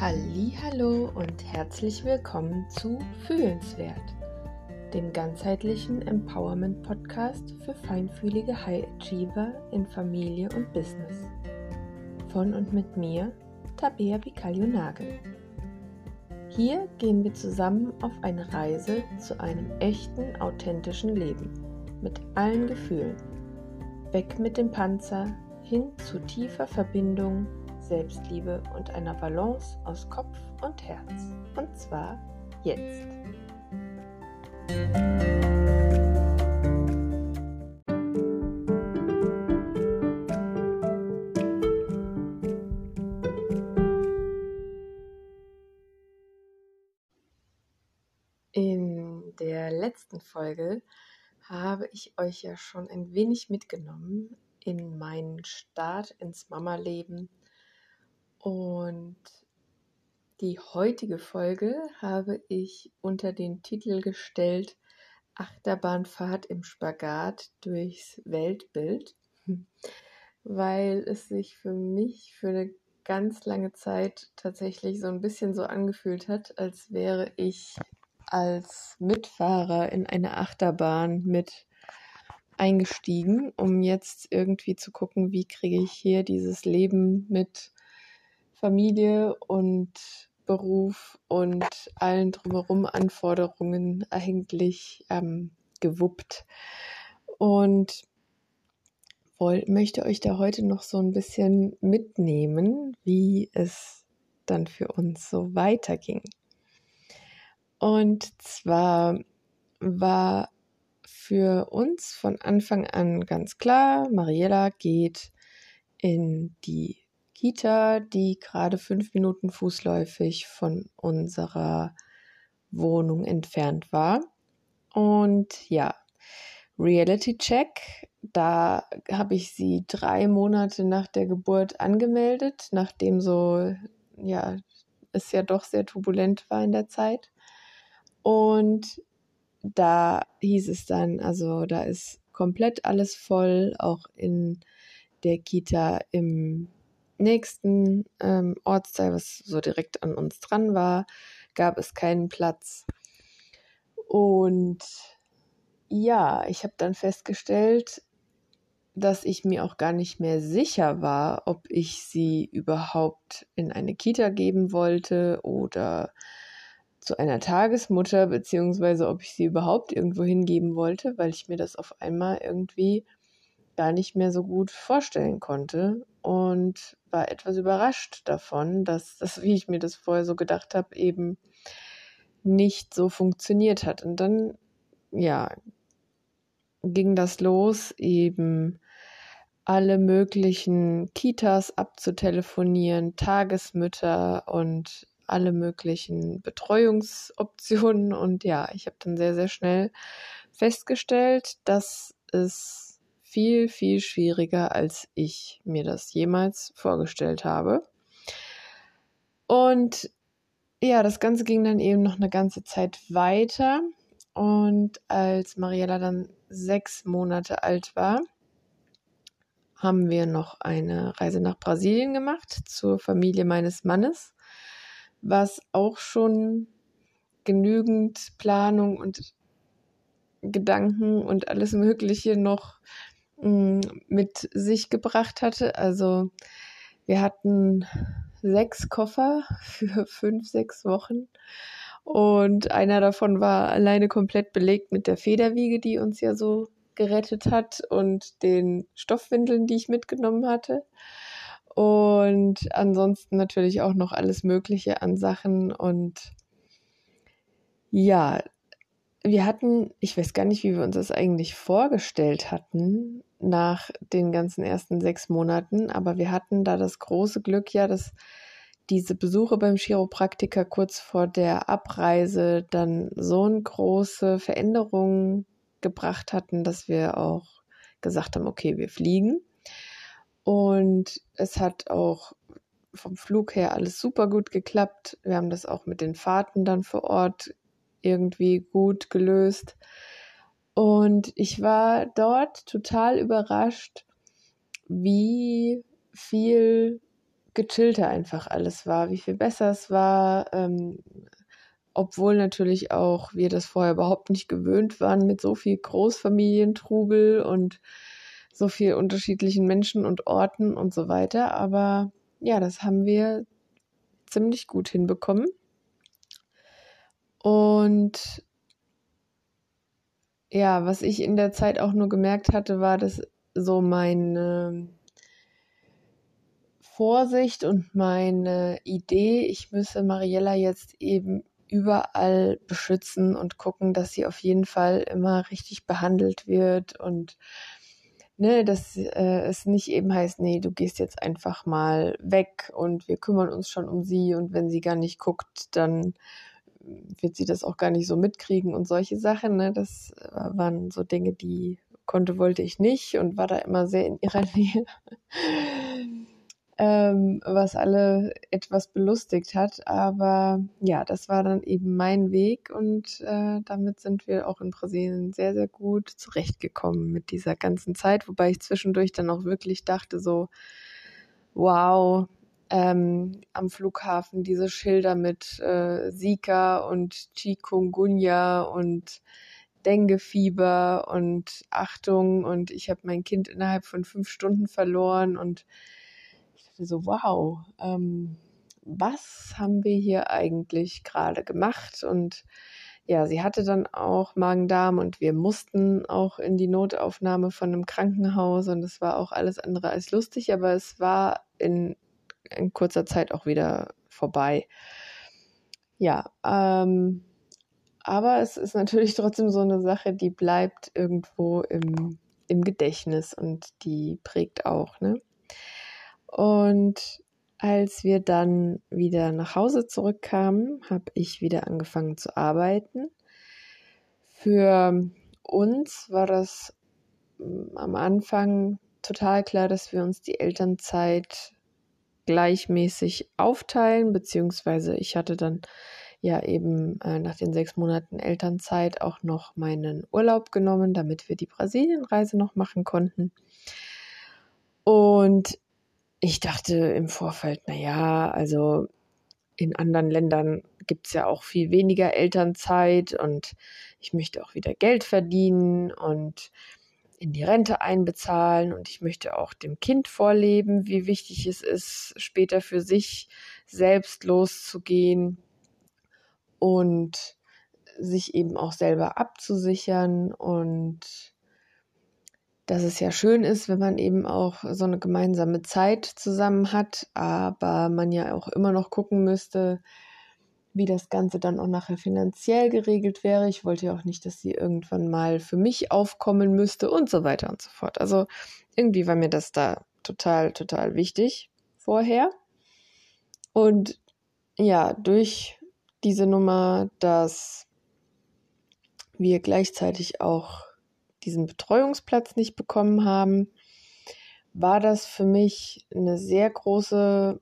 Hallo und herzlich willkommen zu Fühlenswert, dem ganzheitlichen Empowerment Podcast für feinfühlige High Achiever in Familie und Business. Von und mit mir, Tabea Bicalio Nagel. Hier gehen wir zusammen auf eine Reise zu einem echten, authentischen Leben mit allen Gefühlen. Weg mit dem Panzer hin zu tiefer Verbindung Selbstliebe und einer Balance aus Kopf und Herz. Und zwar jetzt. In der letzten Folge habe ich euch ja schon ein wenig mitgenommen in meinen Start ins Mama-Leben und die heutige Folge habe ich unter den Titel gestellt Achterbahnfahrt im Spagat durchs Weltbild, weil es sich für mich für eine ganz lange Zeit tatsächlich so ein bisschen so angefühlt hat, als wäre ich als Mitfahrer in eine Achterbahn mit eingestiegen, um jetzt irgendwie zu gucken, wie kriege ich hier dieses Leben mit Familie und Beruf und allen drumherum Anforderungen eigentlich ähm, gewuppt. Und woll, möchte euch da heute noch so ein bisschen mitnehmen, wie es dann für uns so weiterging. Und zwar war für uns von Anfang an ganz klar, Mariella geht in die Kita, die gerade fünf Minuten fußläufig von unserer Wohnung entfernt war. Und ja, Reality Check, da habe ich sie drei Monate nach der Geburt angemeldet, nachdem so, ja, es ja doch sehr turbulent war in der Zeit. Und da hieß es dann, also da ist komplett alles voll, auch in der Kita im nächsten ähm, Ortsteil, was so direkt an uns dran war, gab es keinen Platz. Und ja, ich habe dann festgestellt, dass ich mir auch gar nicht mehr sicher war, ob ich sie überhaupt in eine Kita geben wollte oder zu einer Tagesmutter, beziehungsweise ob ich sie überhaupt irgendwo hingeben wollte, weil ich mir das auf einmal irgendwie gar nicht mehr so gut vorstellen konnte und war etwas überrascht davon, dass das, wie ich mir das vorher so gedacht habe, eben nicht so funktioniert hat. Und dann, ja, ging das los, eben alle möglichen Kitas abzutelefonieren, Tagesmütter und alle möglichen Betreuungsoptionen. Und ja, ich habe dann sehr, sehr schnell festgestellt, dass es viel, viel schwieriger, als ich mir das jemals vorgestellt habe. Und ja, das Ganze ging dann eben noch eine ganze Zeit weiter. Und als Mariella dann sechs Monate alt war, haben wir noch eine Reise nach Brasilien gemacht zur Familie meines Mannes, was auch schon genügend Planung und Gedanken und alles Mögliche noch mit sich gebracht hatte. Also wir hatten sechs Koffer für fünf, sechs Wochen. Und einer davon war alleine komplett belegt mit der Federwiege, die uns ja so gerettet hat und den Stoffwindeln, die ich mitgenommen hatte. Und ansonsten natürlich auch noch alles Mögliche an Sachen. Und ja, wir hatten, ich weiß gar nicht, wie wir uns das eigentlich vorgestellt hatten nach den ganzen ersten sechs Monaten, aber wir hatten da das große Glück ja, dass diese Besuche beim Chiropraktiker kurz vor der Abreise dann so eine große Veränderung gebracht hatten, dass wir auch gesagt haben, okay, wir fliegen. Und es hat auch vom Flug her alles super gut geklappt. Wir haben das auch mit den Fahrten dann vor Ort irgendwie gut gelöst. Und ich war dort total überrascht, wie viel gechillter einfach alles war, wie viel besser es war, ähm, obwohl natürlich auch wir das vorher überhaupt nicht gewöhnt waren mit so viel Großfamilientrubel und so viel unterschiedlichen Menschen und Orten und so weiter. Aber ja, das haben wir ziemlich gut hinbekommen. Und ja, was ich in der Zeit auch nur gemerkt hatte, war, dass so meine Vorsicht und meine Idee, ich müsse Mariella jetzt eben überall beschützen und gucken, dass sie auf jeden Fall immer richtig behandelt wird und ne, dass äh, es nicht eben heißt, nee, du gehst jetzt einfach mal weg und wir kümmern uns schon um sie und wenn sie gar nicht guckt, dann wird sie das auch gar nicht so mitkriegen und solche Sachen. Ne? Das äh, waren so Dinge, die konnte, wollte ich nicht und war da immer sehr in ihrer Nähe. ähm, was alle etwas belustigt hat. Aber ja, das war dann eben mein Weg und äh, damit sind wir auch in Brasilien sehr, sehr gut zurechtgekommen mit dieser ganzen Zeit, wobei ich zwischendurch dann auch wirklich dachte, so, wow, ähm, am Flughafen diese Schilder mit äh, Zika und Chikungunya und Denguefieber und Achtung und ich habe mein Kind innerhalb von fünf Stunden verloren und ich dachte so, wow, ähm, was haben wir hier eigentlich gerade gemacht? Und ja, sie hatte dann auch Magen-Darm und wir mussten auch in die Notaufnahme von einem Krankenhaus und es war auch alles andere als lustig, aber es war in in kurzer Zeit auch wieder vorbei. Ja, ähm, aber es ist natürlich trotzdem so eine Sache, die bleibt irgendwo im, im Gedächtnis und die prägt auch. Ne? Und als wir dann wieder nach Hause zurückkamen, habe ich wieder angefangen zu arbeiten. Für uns war das mm, am Anfang total klar, dass wir uns die Elternzeit gleichmäßig aufteilen, beziehungsweise ich hatte dann ja eben äh, nach den sechs Monaten Elternzeit auch noch meinen Urlaub genommen, damit wir die Brasilienreise noch machen konnten. Und ich dachte im Vorfeld, naja, also in anderen Ländern gibt es ja auch viel weniger Elternzeit und ich möchte auch wieder Geld verdienen und in die Rente einbezahlen und ich möchte auch dem Kind vorleben, wie wichtig es ist, später für sich selbst loszugehen und sich eben auch selber abzusichern. Und dass es ja schön ist, wenn man eben auch so eine gemeinsame Zeit zusammen hat, aber man ja auch immer noch gucken müsste, wie das Ganze dann auch nachher finanziell geregelt wäre. Ich wollte ja auch nicht, dass sie irgendwann mal für mich aufkommen müsste und so weiter und so fort. Also irgendwie war mir das da total, total wichtig vorher. Und ja, durch diese Nummer, dass wir gleichzeitig auch diesen Betreuungsplatz nicht bekommen haben, war das für mich eine sehr große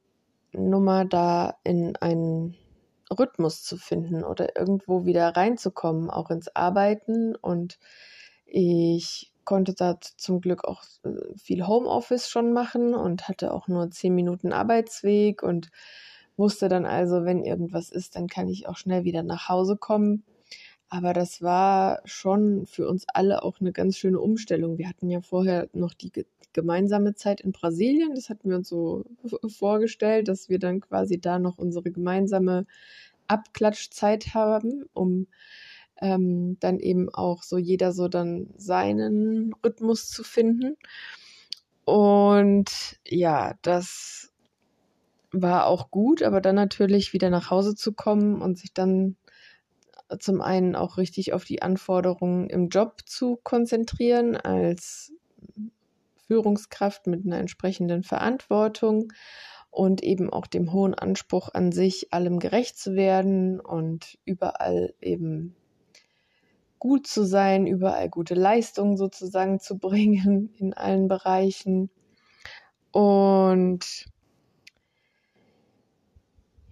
Nummer, da in einen Rhythmus zu finden oder irgendwo wieder reinzukommen, auch ins Arbeiten. Und ich konnte da zum Glück auch äh, viel Homeoffice schon machen und hatte auch nur zehn Minuten Arbeitsweg und wusste dann also, wenn irgendwas ist, dann kann ich auch schnell wieder nach Hause kommen. Aber das war schon für uns alle auch eine ganz schöne Umstellung. Wir hatten ja vorher noch die gemeinsame Zeit in Brasilien. Das hatten wir uns so vorgestellt, dass wir dann quasi da noch unsere gemeinsame Abklatschzeit haben, um ähm, dann eben auch so jeder so dann seinen Rhythmus zu finden. Und ja, das war auch gut, aber dann natürlich wieder nach Hause zu kommen und sich dann zum einen auch richtig auf die Anforderungen im Job zu konzentrieren als Führungskraft mit einer entsprechenden Verantwortung und eben auch dem hohen Anspruch an sich, allem gerecht zu werden und überall eben gut zu sein, überall gute Leistungen sozusagen zu bringen in allen Bereichen. Und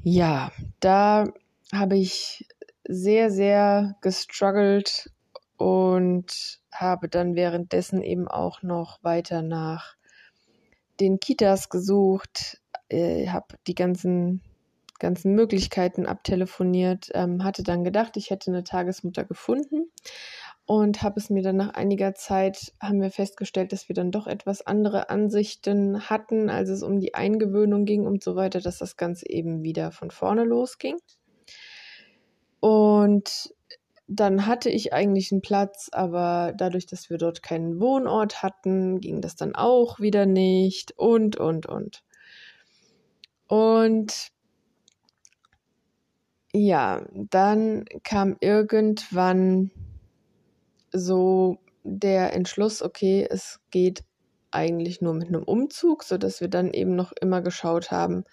ja, da habe ich sehr, sehr gestruggelt und habe dann währenddessen eben auch noch weiter nach den Kitas gesucht, äh, habe die ganzen, ganzen Möglichkeiten abtelefoniert, ähm, hatte dann gedacht, ich hätte eine Tagesmutter gefunden und habe es mir dann nach einiger Zeit, haben wir festgestellt, dass wir dann doch etwas andere Ansichten hatten, als es um die Eingewöhnung ging und so weiter, dass das Ganze eben wieder von vorne losging. Und dann hatte ich eigentlich einen Platz, aber dadurch, dass wir dort keinen Wohnort hatten, ging das dann auch wieder nicht und, und, und. Und ja, dann kam irgendwann so der Entschluss, okay, es geht eigentlich nur mit einem Umzug, sodass wir dann eben noch immer geschaut haben,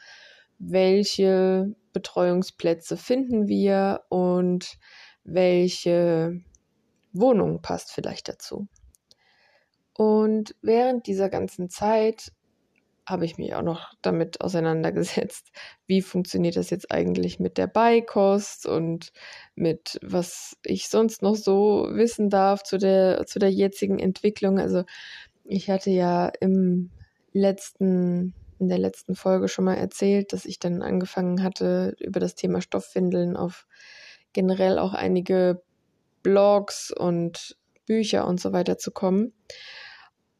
welche Betreuungsplätze finden wir und welche Wohnung passt vielleicht dazu. Und während dieser ganzen Zeit habe ich mich auch noch damit auseinandergesetzt, wie funktioniert das jetzt eigentlich mit der Beikost und mit was ich sonst noch so wissen darf zu der, zu der jetzigen Entwicklung. Also ich hatte ja im letzten, in der letzten Folge schon mal erzählt, dass ich dann angefangen hatte, über das Thema Stoffwindeln auf generell auch einige Blogs und Bücher und so weiter zu kommen.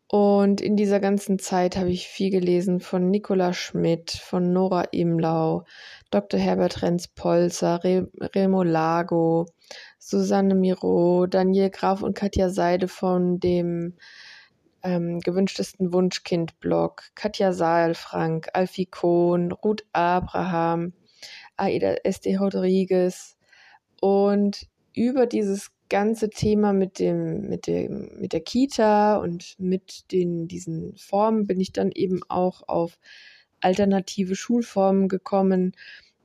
Und in dieser ganzen Zeit habe ich viel gelesen von Nicola Schmidt, von Nora Imlau, Dr. Herbert Renz-Polzer, Re Remo Lago, Susanne Miro, Daniel Graf und Katja Seide von dem ähm, gewünschtesten Wunschkind-Blog, Katja Saalfrank, Alfie Kohn, Ruth Abraham, Aida Este Rodriguez, und über dieses ganze Thema mit dem, mit dem, mit der Kita und mit den, diesen Formen bin ich dann eben auch auf alternative Schulformen gekommen,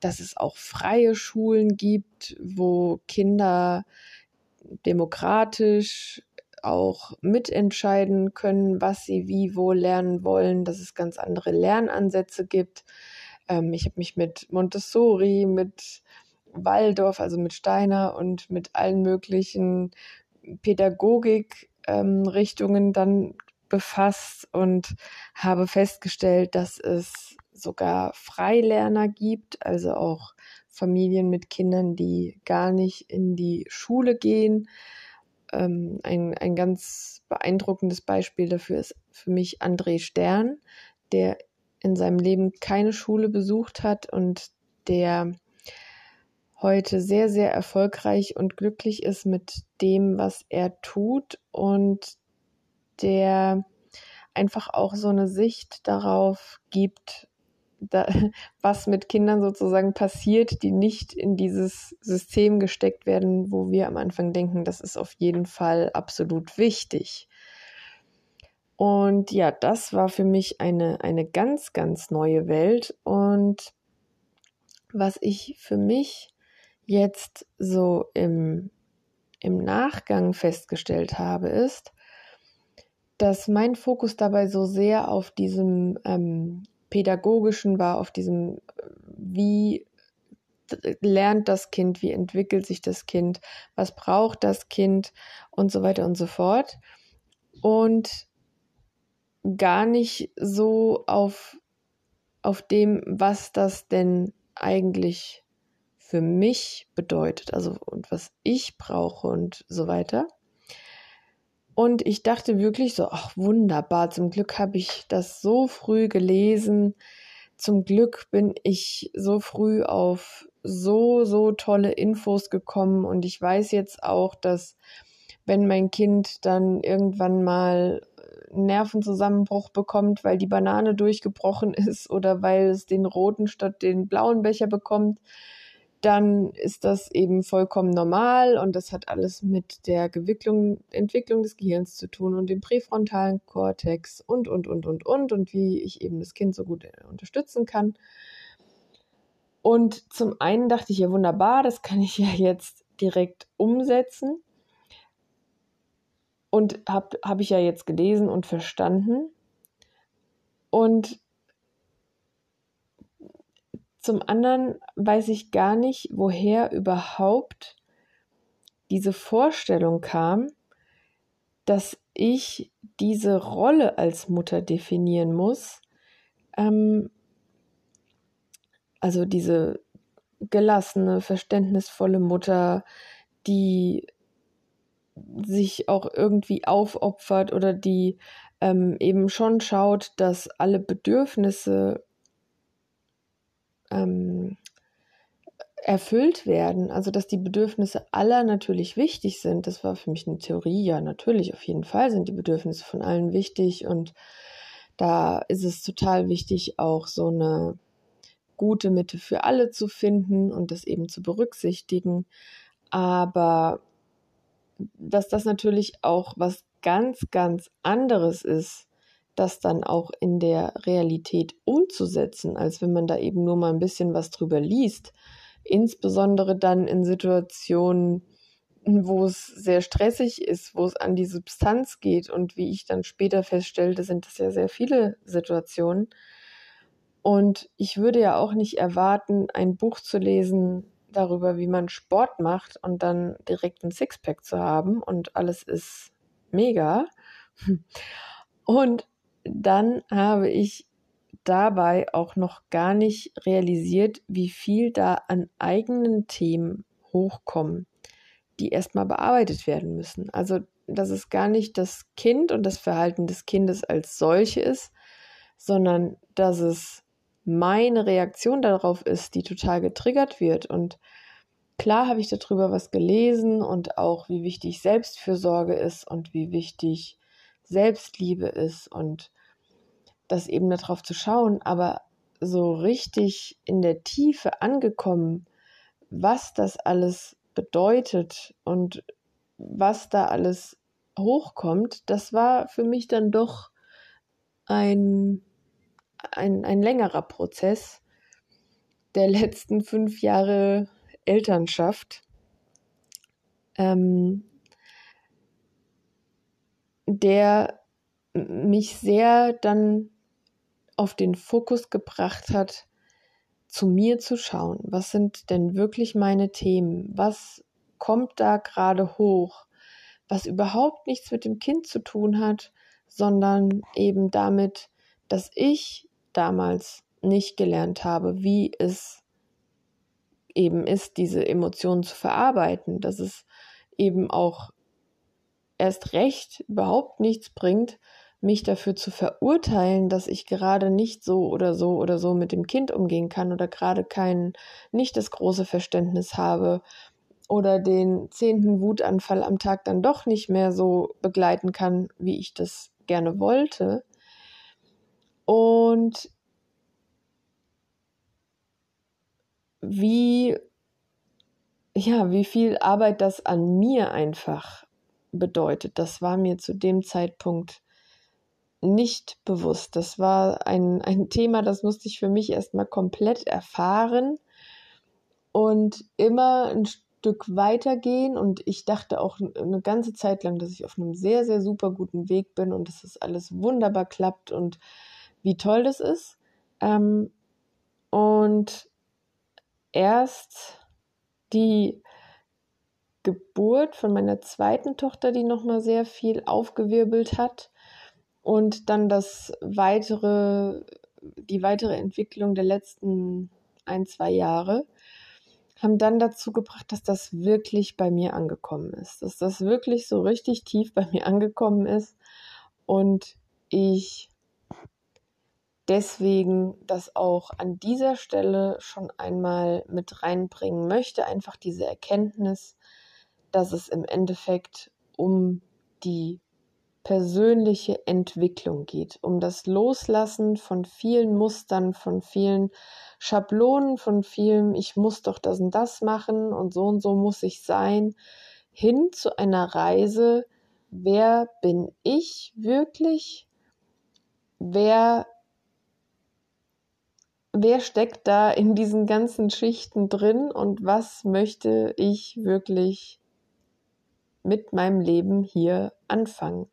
dass es auch freie Schulen gibt, wo Kinder demokratisch auch mitentscheiden können, was sie wie wo lernen wollen, dass es ganz andere Lernansätze gibt. Ähm, ich habe mich mit Montessori, mit Waldorf, also mit Steiner und mit allen möglichen Pädagogik-Richtungen ähm, dann befasst und habe festgestellt, dass es sogar Freilerner gibt, also auch Familien mit Kindern, die gar nicht in die Schule gehen. Ähm, ein, ein ganz beeindruckendes Beispiel dafür ist für mich André Stern, der in seinem Leben keine Schule besucht hat und der heute sehr, sehr erfolgreich und glücklich ist mit dem, was er tut und der einfach auch so eine Sicht darauf gibt, da, was mit Kindern sozusagen passiert, die nicht in dieses System gesteckt werden, wo wir am Anfang denken, das ist auf jeden Fall absolut wichtig. Und ja, das war für mich eine, eine ganz, ganz neue Welt. Und was ich für mich jetzt so im, im Nachgang festgestellt habe, ist, dass mein Fokus dabei so sehr auf diesem ähm, pädagogischen war, auf diesem, wie lernt das Kind, wie entwickelt sich das Kind, was braucht das Kind und so weiter und so fort. Und gar nicht so auf, auf dem, was das denn eigentlich für mich bedeutet, also und was ich brauche und so weiter. Und ich dachte wirklich so, ach wunderbar, zum Glück habe ich das so früh gelesen. Zum Glück bin ich so früh auf so, so tolle Infos gekommen und ich weiß jetzt auch, dass wenn mein Kind dann irgendwann mal Nervenzusammenbruch bekommt, weil die Banane durchgebrochen ist oder weil es den roten statt den blauen Becher bekommt, dann ist das eben vollkommen normal und das hat alles mit der Entwicklung, Entwicklung des Gehirns zu tun und dem präfrontalen Kortex und, und, und, und, und und wie ich eben das Kind so gut äh, unterstützen kann. Und zum einen dachte ich ja wunderbar, das kann ich ja jetzt direkt umsetzen. Und habe hab ich ja jetzt gelesen und verstanden. Und zum anderen weiß ich gar nicht, woher überhaupt diese Vorstellung kam, dass ich diese Rolle als Mutter definieren muss, ähm, Also diese gelassene, verständnisvolle Mutter, die sich auch irgendwie aufopfert oder die ähm, eben schon schaut, dass alle Bedürfnisse ähm, erfüllt werden, also dass die Bedürfnisse aller natürlich wichtig sind. Das war für mich eine Theorie, ja, natürlich, auf jeden Fall sind die Bedürfnisse von allen wichtig und da ist es total wichtig, auch so eine gute Mitte für alle zu finden und das eben zu berücksichtigen. Aber dass das natürlich auch was ganz, ganz anderes ist, das dann auch in der Realität umzusetzen, als wenn man da eben nur mal ein bisschen was drüber liest. Insbesondere dann in Situationen, wo es sehr stressig ist, wo es an die Substanz geht. Und wie ich dann später feststellte, sind das ja sehr viele Situationen. Und ich würde ja auch nicht erwarten, ein Buch zu lesen darüber, wie man Sport macht und dann direkt ein Sixpack zu haben und alles ist mega. Und dann habe ich dabei auch noch gar nicht realisiert, wie viel da an eigenen Themen hochkommen, die erstmal bearbeitet werden müssen. Also, dass es gar nicht das Kind und das Verhalten des Kindes als solche ist, sondern dass es meine Reaktion darauf ist, die total getriggert wird. Und klar habe ich darüber was gelesen und auch, wie wichtig Selbstfürsorge ist und wie wichtig Selbstliebe ist und das eben darauf zu schauen, aber so richtig in der Tiefe angekommen, was das alles bedeutet und was da alles hochkommt, das war für mich dann doch ein, ein, ein längerer Prozess der letzten fünf Jahre Elternschaft. Ähm, der mich sehr dann auf den Fokus gebracht hat, zu mir zu schauen. Was sind denn wirklich meine Themen? Was kommt da gerade hoch? Was überhaupt nichts mit dem Kind zu tun hat, sondern eben damit, dass ich damals nicht gelernt habe, wie es eben ist, diese Emotionen zu verarbeiten, dass es eben auch erst recht überhaupt nichts bringt, mich dafür zu verurteilen, dass ich gerade nicht so oder so oder so mit dem Kind umgehen kann oder gerade kein, nicht das große Verständnis habe oder den zehnten Wutanfall am Tag dann doch nicht mehr so begleiten kann, wie ich das gerne wollte. Und wie, ja, wie viel Arbeit das an mir einfach bedeutet, das war mir zu dem Zeitpunkt nicht bewusst. Das war ein, ein Thema, das musste ich für mich erstmal komplett erfahren und immer ein Stück weitergehen. Und ich dachte auch eine ganze Zeit lang, dass ich auf einem sehr, sehr super guten Weg bin und dass das alles wunderbar klappt und wie toll das ist. Ähm, und erst die Geburt von meiner zweiten Tochter, die nochmal sehr viel aufgewirbelt hat, und dann das weitere, die weitere Entwicklung der letzten ein, zwei Jahre haben dann dazu gebracht, dass das wirklich bei mir angekommen ist, dass das wirklich so richtig tief bei mir angekommen ist. Und ich deswegen das auch an dieser Stelle schon einmal mit reinbringen möchte, einfach diese Erkenntnis, dass es im Endeffekt um die persönliche Entwicklung geht, um das Loslassen von vielen Mustern, von vielen Schablonen, von vielen, ich muss doch das und das machen und so und so muss ich sein, hin zu einer Reise, wer bin ich wirklich? Wer wer steckt da in diesen ganzen Schichten drin und was möchte ich wirklich mit meinem Leben hier anfangen?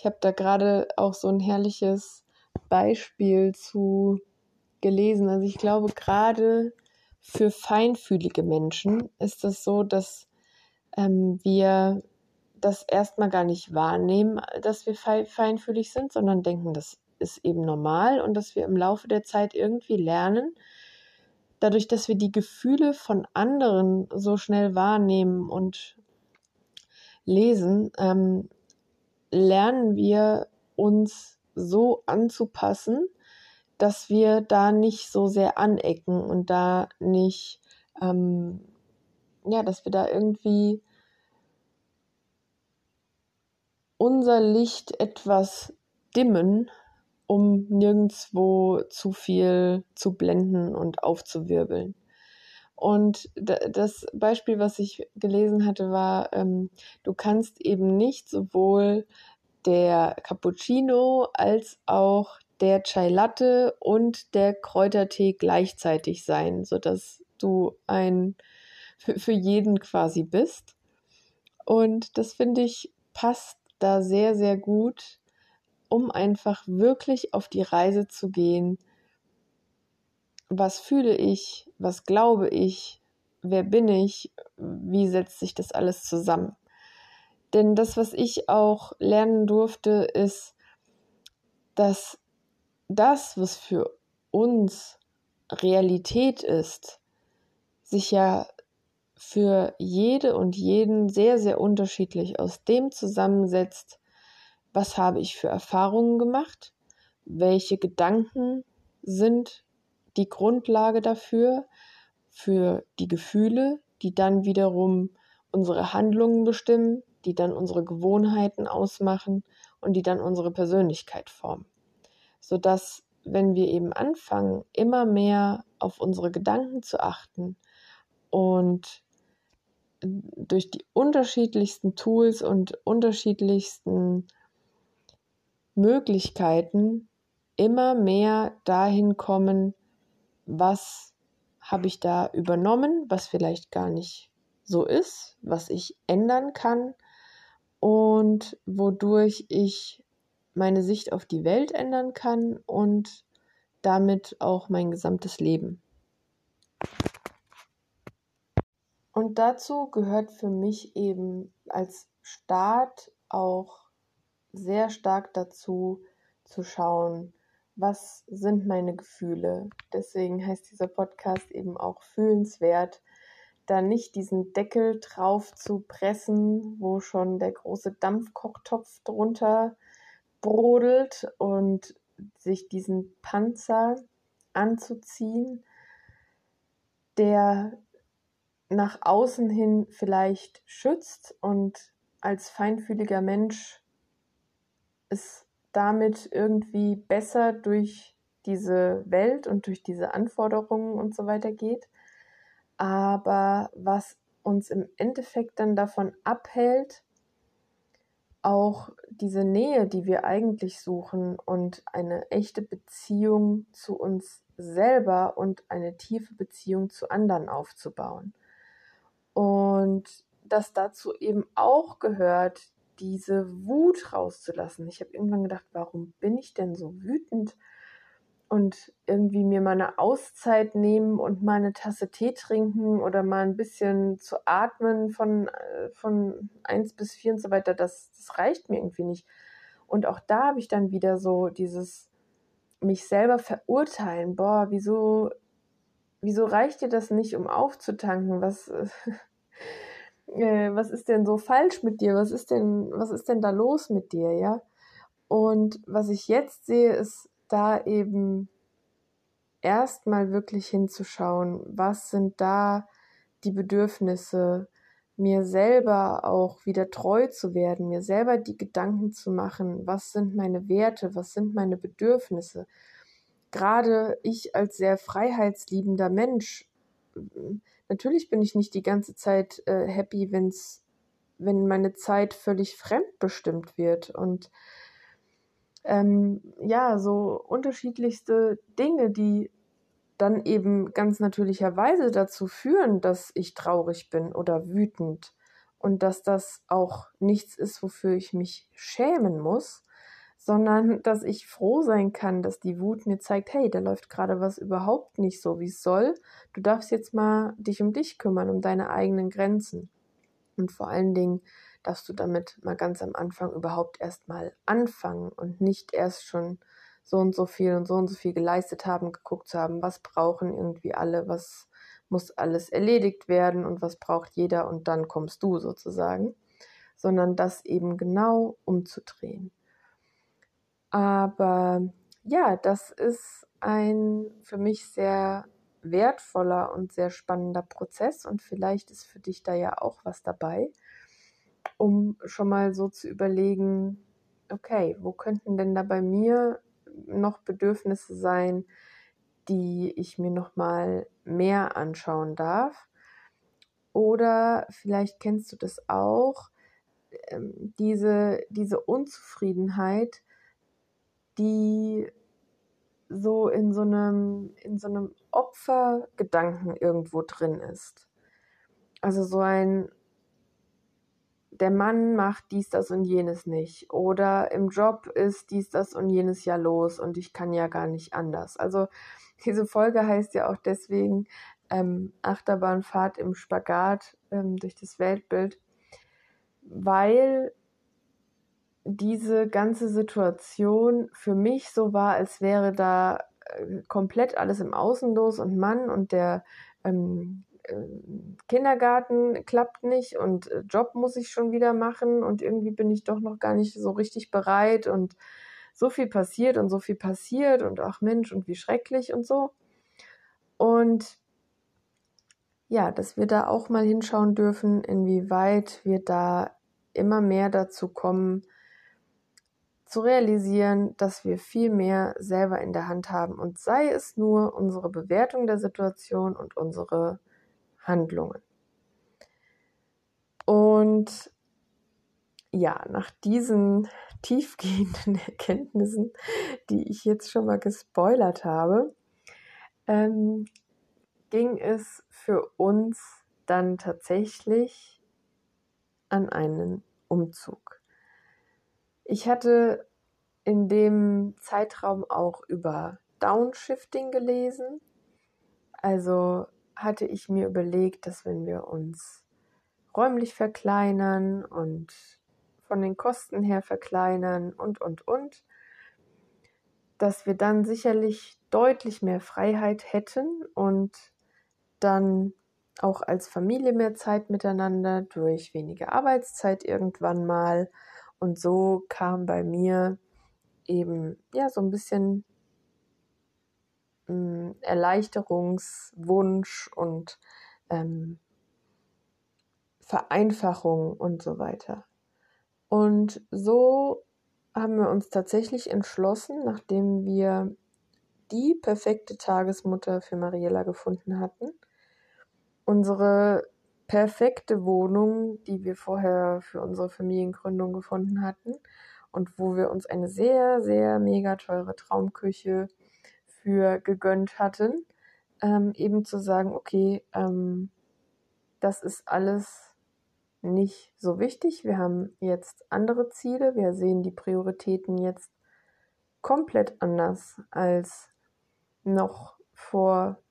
Ich habe da gerade auch so ein herrliches Beispiel zu gelesen. Also ich glaube, gerade für feinfühlige Menschen ist es so, dass ähm, wir das erstmal gar nicht wahrnehmen, dass wir feinfühlig sind, sondern denken, das ist eben normal und dass wir im Laufe der Zeit irgendwie lernen, dadurch, dass wir die Gefühle von anderen so schnell wahrnehmen und lesen, ähm, lernen wir uns so anzupassen, dass wir da nicht so sehr anecken und da nicht, ähm, ja, dass wir da irgendwie unser Licht etwas dimmen, um nirgendwo zu viel zu blenden und aufzuwirbeln. Und das Beispiel, was ich gelesen hatte, war, ähm, du kannst eben nicht sowohl der Cappuccino als auch der Chai Latte und der Kräutertee gleichzeitig sein, sodass du ein für, für jeden quasi bist. Und das finde ich passt da sehr, sehr gut, um einfach wirklich auf die Reise zu gehen. Was fühle ich? Was glaube ich? Wer bin ich? Wie setzt sich das alles zusammen? Denn das, was ich auch lernen durfte, ist, dass das, was für uns Realität ist, sich ja für jede und jeden sehr, sehr unterschiedlich aus dem zusammensetzt, was habe ich für Erfahrungen gemacht, welche Gedanken sind die Grundlage dafür, für die Gefühle, die dann wiederum unsere Handlungen bestimmen, die dann unsere Gewohnheiten ausmachen und die dann unsere Persönlichkeit formen. Sodass, wenn wir eben anfangen, immer mehr auf unsere Gedanken zu achten und durch die unterschiedlichsten Tools und unterschiedlichsten Möglichkeiten immer mehr dahin kommen, was habe ich da übernommen, was vielleicht gar nicht so ist, was ich ändern kann und wodurch ich meine Sicht auf die Welt ändern kann und damit auch mein gesamtes Leben. Und dazu gehört für mich eben als Start auch sehr stark dazu zu schauen, was sind meine Gefühle. Deswegen heißt dieser Podcast eben auch fühlenswert, da nicht diesen Deckel drauf zu pressen, wo schon der große Dampfkochtopf drunter brodelt und sich diesen Panzer anzuziehen, der nach außen hin vielleicht schützt und als feinfühliger Mensch es damit irgendwie besser durch diese Welt und durch diese Anforderungen und so weiter geht. Aber was uns im Endeffekt dann davon abhält, auch diese Nähe, die wir eigentlich suchen und eine echte Beziehung zu uns selber und eine tiefe Beziehung zu anderen aufzubauen. Und dass dazu eben auch gehört, diese Wut rauszulassen. Ich habe irgendwann gedacht, warum bin ich denn so wütend? Und irgendwie mir mal eine Auszeit nehmen und mal eine Tasse Tee trinken oder mal ein bisschen zu atmen von, äh, von 1 bis 4 und so weiter, das, das reicht mir irgendwie nicht. Und auch da habe ich dann wieder so dieses mich selber verurteilen. Boah, wieso wieso reicht dir das nicht, um aufzutanken? Was, äh, was ist denn so falsch mit dir? Was ist denn, was ist denn da los mit dir, ja? Und was ich jetzt sehe, ist da eben erstmal wirklich hinzuschauen, was sind da die Bedürfnisse, mir selber auch wieder treu zu werden, mir selber die Gedanken zu machen, was sind meine Werte, was sind meine Bedürfnisse, gerade ich als sehr freiheitsliebender Mensch, natürlich bin ich nicht die ganze Zeit äh, happy, wenn's, wenn meine Zeit völlig fremdbestimmt wird. Und ähm, ja, so unterschiedlichste Dinge, die dann eben ganz natürlicherweise dazu führen, dass ich traurig bin oder wütend und dass das auch nichts ist, wofür ich mich schämen muss, sondern dass ich froh sein kann, dass die Wut mir zeigt, hey, da läuft gerade was überhaupt nicht so, wie es soll. Du darfst jetzt mal dich um dich kümmern, um deine eigenen Grenzen. Und vor allen Dingen darfst du damit mal ganz am Anfang überhaupt erst mal anfangen und nicht erst schon so und so viel und so und so viel geleistet haben, geguckt zu haben, was brauchen irgendwie alle, was muss alles erledigt werden und was braucht jeder und dann kommst du sozusagen, sondern das eben genau umzudrehen. Aber ja, das ist ein für mich sehr wertvoller und sehr spannender Prozess und vielleicht ist für dich da ja auch was dabei, um schon mal so zu überlegen, okay, wo könnten denn da bei mir noch Bedürfnisse sein, die ich mir noch mal mehr anschauen darf? Oder vielleicht kennst du das auch, ähm, diese, diese Unzufriedenheit, die so in so einem, in so einem Opfergedanken irgendwo drin ist. Also so ein, der Mann macht dies, das und jenes nicht. Oder im Job ist dies, das und jenes ja los und ich kann ja gar nicht anders. Also diese Folge heißt ja auch deswegen ähm, Achterbahnfahrt im Spagat ähm, durch das Weltbild, weil diese ganze Situation für mich so war, als wäre da äh, komplett alles im Außen los und Mann und der ähm, äh, Kindergarten klappt nicht und äh, Job muss ich schon wieder machen und irgendwie bin ich doch noch gar nicht so richtig bereit und so viel passiert und so viel passiert und ach Mensch und wie schrecklich und so. Und ja, dass wir da auch mal hinschauen dürfen, inwieweit wir da immer mehr dazu kommen, zu realisieren, dass wir viel mehr selber in der Hand haben und sei es nur unsere Bewertung der Situation und unsere Handlungen. Und ja, nach diesen tiefgehenden Erkenntnissen, die ich jetzt schon mal gespoilert habe, ähm, ging es für uns dann tatsächlich an einen Umzug. Ich hatte in dem Zeitraum auch über Downshifting gelesen. Also hatte ich mir überlegt, dass wenn wir uns räumlich verkleinern und von den Kosten her verkleinern und, und, und, dass wir dann sicherlich deutlich mehr Freiheit hätten und dann auch als Familie mehr Zeit miteinander durch weniger Arbeitszeit irgendwann mal und so kam bei mir eben ja so ein bisschen ähm, Erleichterungswunsch und ähm, Vereinfachung und so weiter. Und so haben wir uns tatsächlich entschlossen, nachdem wir die perfekte Tagesmutter für Mariella gefunden hatten, unsere perfekte Wohnung, die wir vorher für unsere Familiengründung gefunden hatten und wo wir uns eine sehr, sehr mega teure Traumküche für gegönnt hatten, ähm, eben zu sagen, okay, ähm, das ist alles nicht so wichtig. Wir haben jetzt andere Ziele. Wir sehen die Prioritäten jetzt komplett anders als noch vor,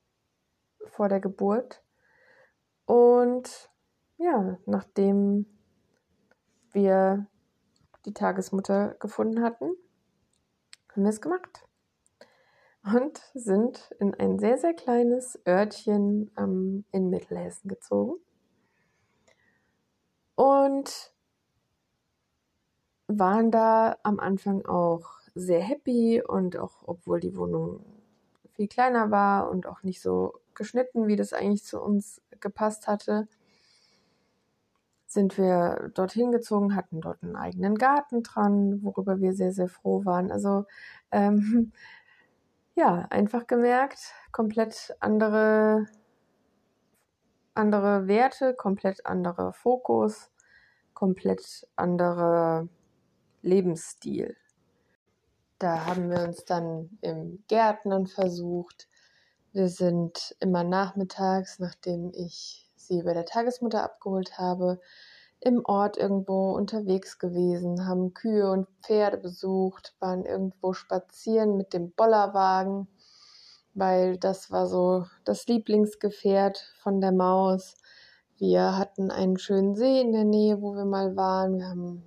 vor der Geburt. Und ja, nachdem wir die Tagesmutter gefunden hatten, haben wir es gemacht. Und sind in ein sehr, sehr kleines Örtchen ähm, in Mittelhessen gezogen. Und waren da am Anfang auch sehr happy und auch obwohl die Wohnung viel kleiner war und auch nicht so geschnitten, wie das eigentlich zu uns gepasst hatte, sind wir dorthin gezogen, hatten dort einen eigenen Garten dran, worüber wir sehr, sehr froh waren. Also ähm, ja, einfach gemerkt, komplett andere, andere Werte, komplett anderer Fokus, komplett anderer Lebensstil. Da haben wir uns dann im Gärtnern versucht. Wir sind immer nachmittags, nachdem ich sie bei der Tagesmutter abgeholt habe, im Ort irgendwo unterwegs gewesen, haben Kühe und Pferde besucht, waren irgendwo spazieren mit dem Bollerwagen, weil das war so das Lieblingsgefährt von der Maus. Wir hatten einen schönen See in der Nähe, wo wir mal waren. Wir haben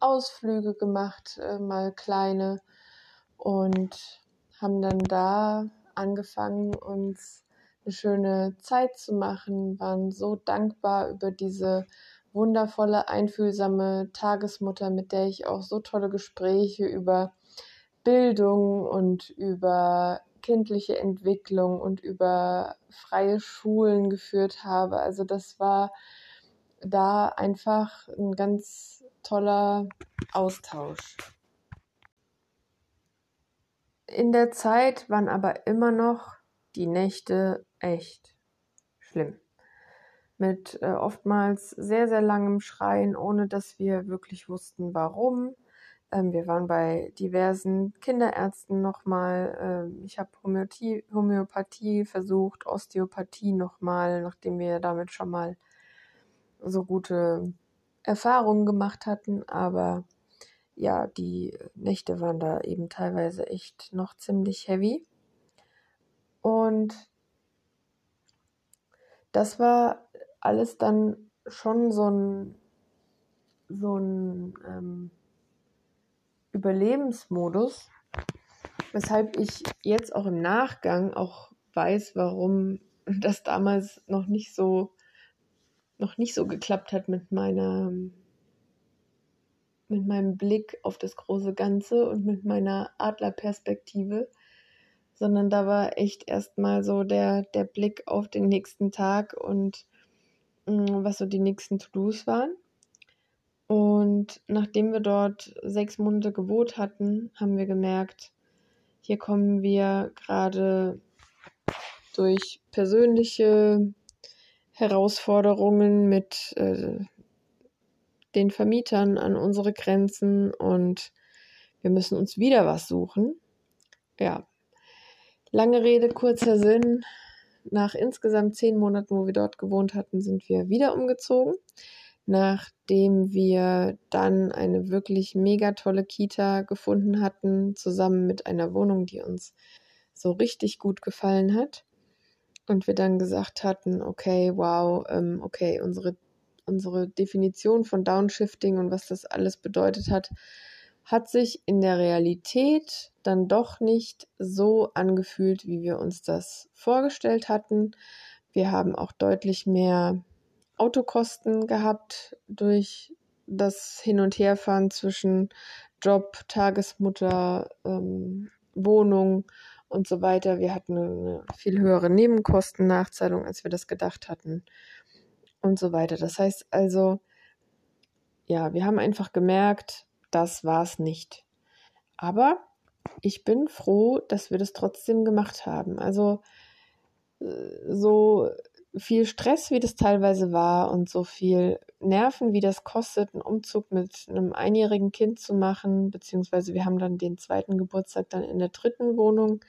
Ausflüge gemacht, äh, mal kleine. und haben dann da angefangen, uns eine schöne Zeit zu machen, waren so dankbar über diese wundervolle, einfühlsame Tagesmutter, mit der ich auch so tolle Gespräche über Bildung und über kindliche Entwicklung und über freie Schulen geführt habe. Also das war da einfach ein ganz toller Austausch. In der Zeit waren aber immer noch die Nächte echt schlimm. Mit äh, oftmals sehr, sehr langem Schreien, ohne dass wir wirklich wussten, warum. Ähm, wir waren bei diversen Kinderärzten nochmal. Ähm, ich habe Homöopathie, Homöopathie versucht, Osteopathie nochmal, nachdem wir damit schon mal so gute Erfahrungen gemacht hatten. Aber ja, die Nächte waren da eben teilweise echt noch ziemlich heavy. Und das war alles dann schon so ein, so ein ähm, Überlebensmodus, weshalb ich jetzt auch im Nachgang auch weiß, warum das damals noch nicht so noch nicht so geklappt hat mit meiner mit meinem Blick auf das große Ganze und mit meiner Adlerperspektive, sondern da war echt erstmal so der, der Blick auf den nächsten Tag und mh, mm, was so die nächsten To-Dos waren. Und nachdem wir dort sechs Monate gewohnt hatten, haben wir gemerkt, hier kommen wir gerade durch persönliche Herausforderungen mit äh, den Vermietern an unsere Grenzen und wir müssen uns wieder was suchen. Ja, lange Rede, kurzer Sinn. Nach insgesamt zehn Monaten, wo wir dort gewohnt hatten, sind wir wieder umgezogen nachdem wir dann eine wirklich mega tolle Kita gefunden hatten, zusammen mit einer Wohnung, die uns so richtig gut gefallen hat. Und wir dann gesagt hatten, okay, wow, ähm, okay, unsere, unsere Definition von Downshifting und was das alles bedeutet hat, hat sich in der Realität dann doch nicht so angefühlt, wie wir uns das vorgestellt hatten. Wir haben auch deutlich mehr Autokosten gehabt durch das Hin- und Herfahren zwischen Job, Tagesmutter, ähm, Wohnung und so weiter. Wir hatten eine viel höhere Nebenkostennachzahlung, als wir das gedacht hatten und so weiter. Das heißt also, ja, wir haben einfach gemerkt, das war es nicht. Aber ich bin froh, dass wir das trotzdem gemacht haben. Also äh, so viel Stress, wie das teilweise war und so viel Nerven, wie das kostet, einen Umzug mit einem einjährigen Kind zu machen, beziehungsweise wir haben dann den zweiten Geburtstag dann in der dritten Wohnung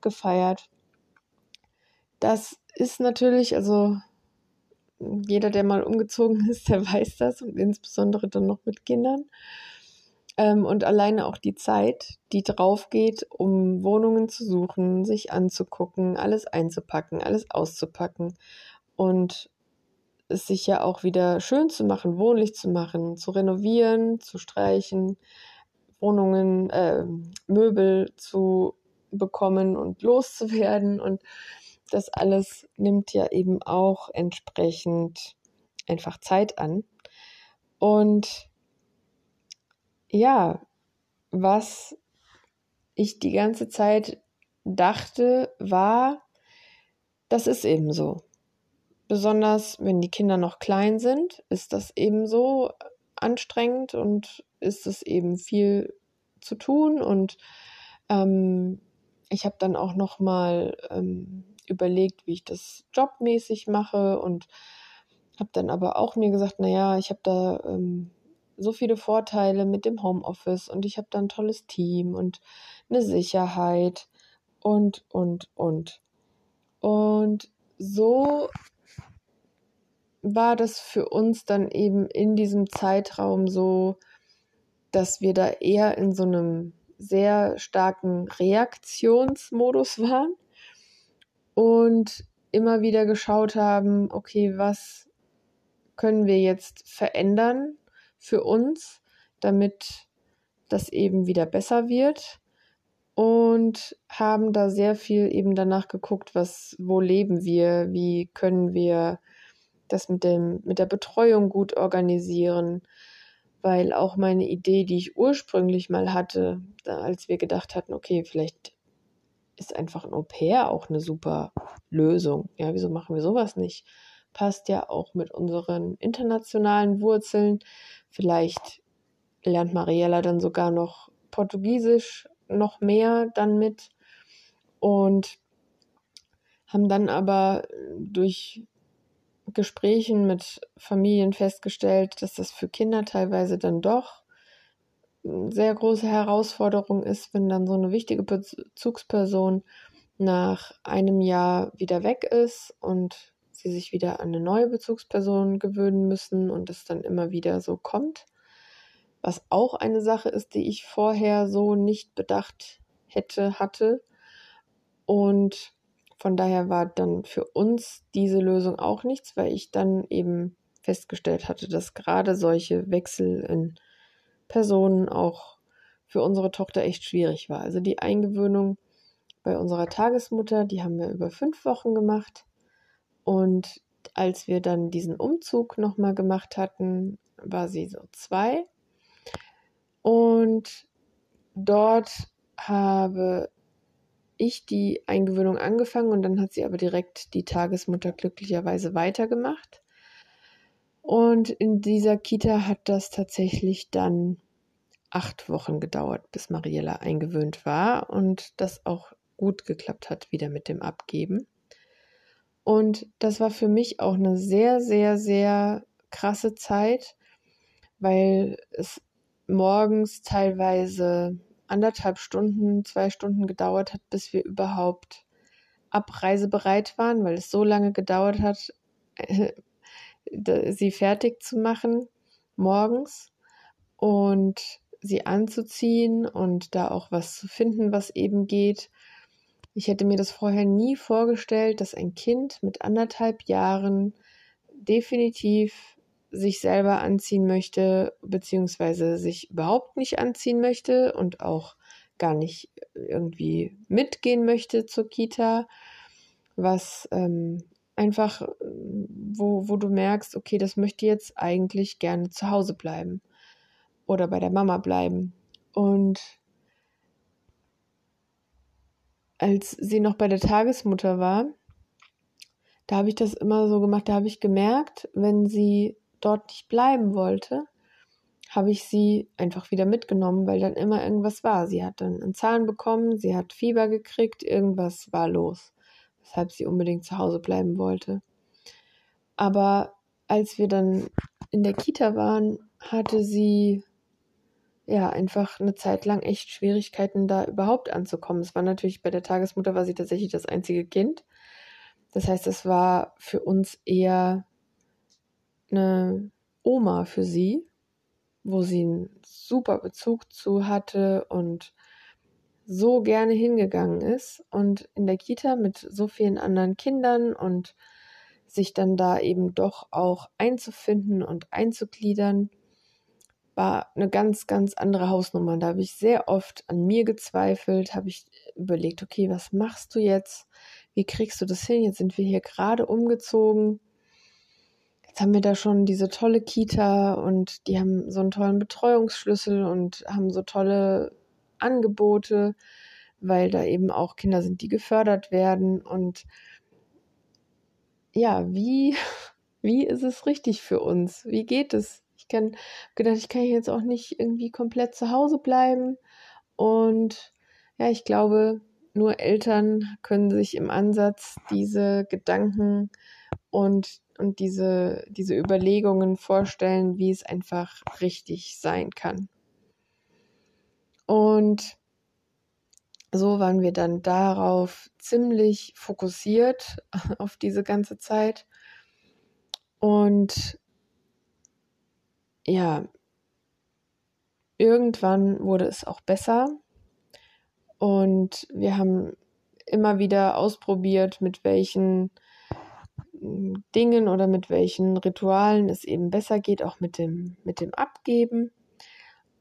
gefeiert. Das ist natürlich, also jeder, der mal umgezogen ist, der weiß das und insbesondere dann noch mit Kindern. Ähm, und alleine auch die Zeit, die drauf geht, um Wohnungen zu suchen, sich anzugucken, alles einzupacken, alles auszupacken und es sich ja auch wieder schön zu machen, wohnlich zu machen, zu renovieren, zu streichen, Wohnungen, äh, Möbel zu bekommen und loszuwerden. Und das alles nimmt ja eben auch entsprechend einfach Zeit an. Und ja, was ich die ganze Zeit dachte, war, das ist eben so. Besonders wenn die Kinder noch klein sind, ist das eben so anstrengend und ist es eben viel zu tun. Und ähm, ich habe dann auch noch mal ähm, überlegt, wie ich das jobmäßig mache und habe dann aber auch mir gesagt, naja, ich habe da ähm, so viele Vorteile mit dem Homeoffice und ich habe da ein tolles Team und eine Sicherheit und, und, und. Und so war das für uns dann eben in diesem Zeitraum so, dass wir da eher in so einem sehr starken Reaktionsmodus waren und immer wieder geschaut haben, okay, was können wir jetzt verändern für uns, damit das eben wieder besser wird. und haben da sehr viel eben danach geguckt, was, wo leben wir, wie können wir das mit dem, mit der Betreuung gut organisieren, weil auch meine Idee, die ich ursprünglich mal hatte, als wir gedacht hatten, okay, vielleicht ist einfach ein Au pair auch eine super Lösung. Ja, wieso machen wir sowas nicht? Passt ja auch mit unseren internationalen Wurzeln. Vielleicht lernt Mariella dann sogar noch Portugiesisch noch mehr dann mit und haben dann aber durch Gesprächen mit Familien festgestellt, dass das für Kinder teilweise dann doch sehr große Herausforderung ist, wenn dann so eine wichtige Bezugsperson nach einem Jahr wieder weg ist und sie sich wieder an eine neue Bezugsperson gewöhnen müssen und es dann immer wieder so kommt. Was auch eine Sache ist, die ich vorher so nicht bedacht hätte, hatte. Und von daher war dann für uns diese Lösung auch nichts, weil ich dann eben festgestellt hatte, dass gerade solche Wechsel in Personen auch für unsere Tochter echt schwierig war. Also die Eingewöhnung bei unserer Tagesmutter, die haben wir über fünf Wochen gemacht. Und als wir dann diesen Umzug nochmal gemacht hatten, war sie so zwei. Und dort habe ich die Eingewöhnung angefangen und dann hat sie aber direkt die Tagesmutter glücklicherweise weitergemacht. Und in dieser Kita hat das tatsächlich dann acht Wochen gedauert, bis Mariella eingewöhnt war und das auch gut geklappt hat wieder mit dem Abgeben. Und das war für mich auch eine sehr, sehr, sehr krasse Zeit, weil es morgens teilweise anderthalb Stunden, zwei Stunden gedauert hat, bis wir überhaupt abreisebereit waren, weil es so lange gedauert hat, sie fertig zu machen morgens und sie anzuziehen und da auch was zu finden, was eben geht. Ich hätte mir das vorher nie vorgestellt, dass ein Kind mit anderthalb Jahren definitiv sich selber anziehen möchte, beziehungsweise sich überhaupt nicht anziehen möchte und auch gar nicht irgendwie mitgehen möchte zur Kita, was ähm, einfach, wo, wo du merkst, okay, das möchte jetzt eigentlich gerne zu Hause bleiben oder bei der Mama bleiben. Und als sie noch bei der Tagesmutter war, da habe ich das immer so gemacht, da habe ich gemerkt, wenn sie dort nicht bleiben wollte, habe ich sie einfach wieder mitgenommen, weil dann immer irgendwas war. Sie hat dann einen Zahn bekommen, sie hat Fieber gekriegt, irgendwas war los, weshalb sie unbedingt zu Hause bleiben wollte. Aber als wir dann in der Kita waren, hatte sie ja einfach eine Zeit lang echt Schwierigkeiten, da überhaupt anzukommen. Es war natürlich bei der Tagesmutter war sie tatsächlich das einzige Kind. Das heißt, es war für uns eher eine Oma für sie, wo sie einen super Bezug zu hatte und so gerne hingegangen ist und in der Kita mit so vielen anderen Kindern und sich dann da eben doch auch einzufinden und einzugliedern, war eine ganz, ganz andere Hausnummer. Da habe ich sehr oft an mir gezweifelt, habe ich überlegt, okay, was machst du jetzt? Wie kriegst du das hin? Jetzt sind wir hier gerade umgezogen jetzt haben wir da schon diese tolle Kita und die haben so einen tollen Betreuungsschlüssel und haben so tolle Angebote, weil da eben auch Kinder sind, die gefördert werden. Und ja, wie, wie ist es richtig für uns? Wie geht es? Ich kann gedacht, ich kann jetzt auch nicht irgendwie komplett zu Hause bleiben. Und ja, ich glaube, nur Eltern können sich im Ansatz diese Gedanken und und diese, diese Überlegungen vorstellen, wie es einfach richtig sein kann. Und so waren wir dann darauf ziemlich fokussiert auf diese ganze Zeit. Und ja, irgendwann wurde es auch besser. Und wir haben immer wieder ausprobiert, mit welchen Dingen oder mit welchen Ritualen es eben besser geht, auch mit dem, mit dem Abgeben.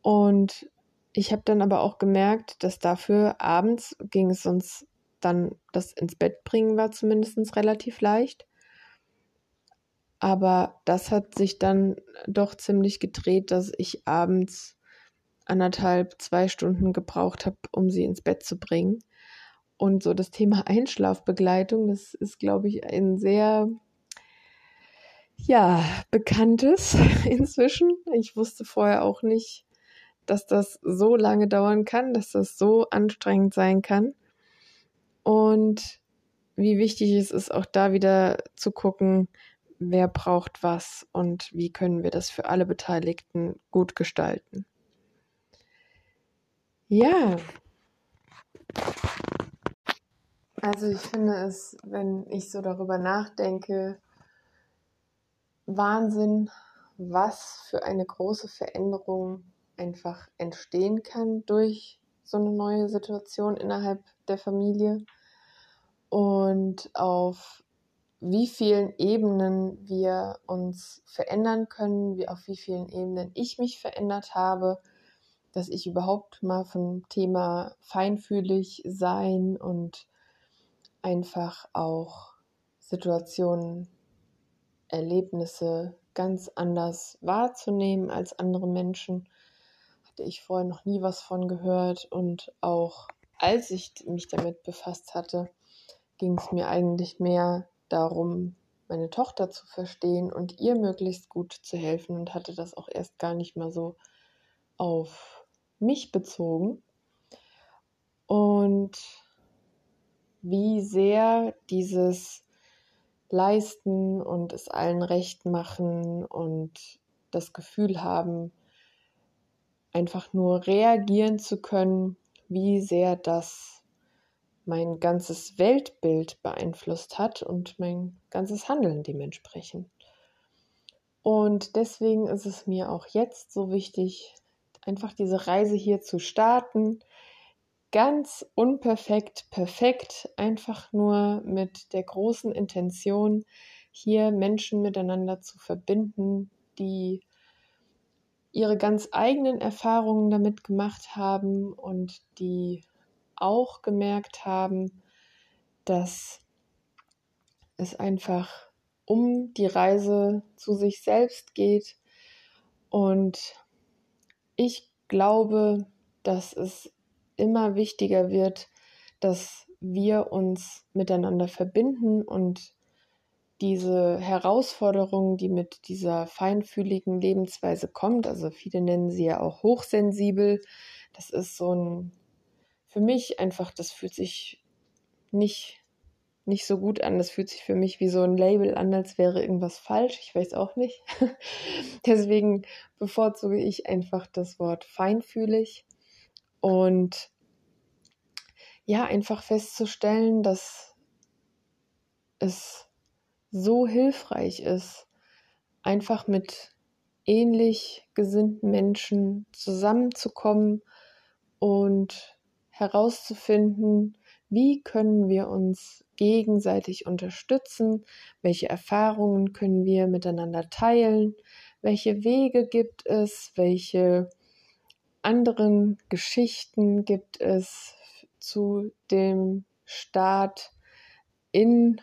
Und ich habe dann aber auch gemerkt, dass dafür abends ging es uns dann, das ins Bett bringen war zumindest relativ leicht. Aber das hat sich dann doch ziemlich gedreht, dass ich abends anderthalb, zwei Stunden gebraucht habe, um sie ins Bett zu bringen. Und so das Thema Einschlafbegleitung, das ist, glaube ich, ein sehr ja, bekanntes inzwischen. Ich wusste vorher auch nicht, dass das so lange dauern kann, dass das so anstrengend sein kann. Und wie wichtig es ist, auch da wieder zu gucken, wer braucht was und wie können wir das für alle Beteiligten gut gestalten. Ja. Also ich finde es, wenn ich so darüber nachdenke, Wahnsinn, was für eine große Veränderung einfach entstehen kann durch so eine neue Situation innerhalb der Familie. Und auf wie vielen Ebenen wir uns verändern können, wie auf wie vielen Ebenen ich mich verändert habe, dass ich überhaupt mal vom Thema feinfühlig sein und einfach auch Situationen, Erlebnisse ganz anders wahrzunehmen als andere Menschen hatte ich vorher noch nie was von gehört und auch als ich mich damit befasst hatte, ging es mir eigentlich mehr darum, meine Tochter zu verstehen und ihr möglichst gut zu helfen und hatte das auch erst gar nicht mal so auf mich bezogen. Und wie sehr dieses Leisten und es allen recht machen und das Gefühl haben, einfach nur reagieren zu können, wie sehr das mein ganzes Weltbild beeinflusst hat und mein ganzes Handeln dementsprechend. Und deswegen ist es mir auch jetzt so wichtig, einfach diese Reise hier zu starten. Ganz unperfekt, perfekt, einfach nur mit der großen Intention, hier Menschen miteinander zu verbinden, die ihre ganz eigenen Erfahrungen damit gemacht haben und die auch gemerkt haben, dass es einfach um die Reise zu sich selbst geht. Und ich glaube, dass es immer wichtiger wird, dass wir uns miteinander verbinden und diese Herausforderung, die mit dieser feinfühligen Lebensweise kommt, also viele nennen sie ja auch hochsensibel, das ist so ein, für mich einfach, das fühlt sich nicht, nicht so gut an. Das fühlt sich für mich wie so ein Label an, als wäre irgendwas falsch. Ich weiß auch nicht. Deswegen bevorzuge ich einfach das Wort feinfühlig und ja, einfach festzustellen, dass es so hilfreich ist, einfach mit ähnlich gesinnten Menschen zusammenzukommen und herauszufinden, wie können wir uns gegenseitig unterstützen, welche Erfahrungen können wir miteinander teilen, welche Wege gibt es, welche anderen Geschichten gibt es zu dem Start in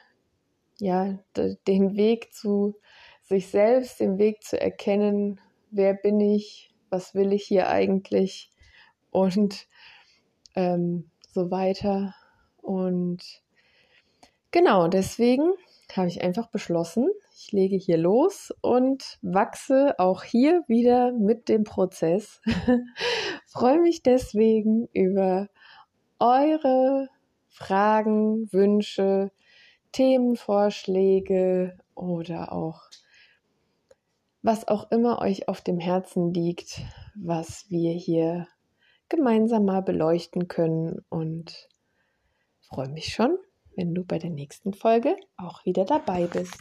ja, den Weg zu sich selbst, den Weg zu erkennen, wer bin ich, was will ich hier eigentlich und ähm, so weiter. Und genau, deswegen habe ich einfach beschlossen, ich lege hier los und wachse auch hier wieder mit dem Prozess. Freue mich deswegen über eure Fragen, Wünsche, Themenvorschläge oder auch was auch immer euch auf dem Herzen liegt, was wir hier gemeinsam mal beleuchten können und freue mich schon, wenn du bei der nächsten Folge auch wieder dabei bist.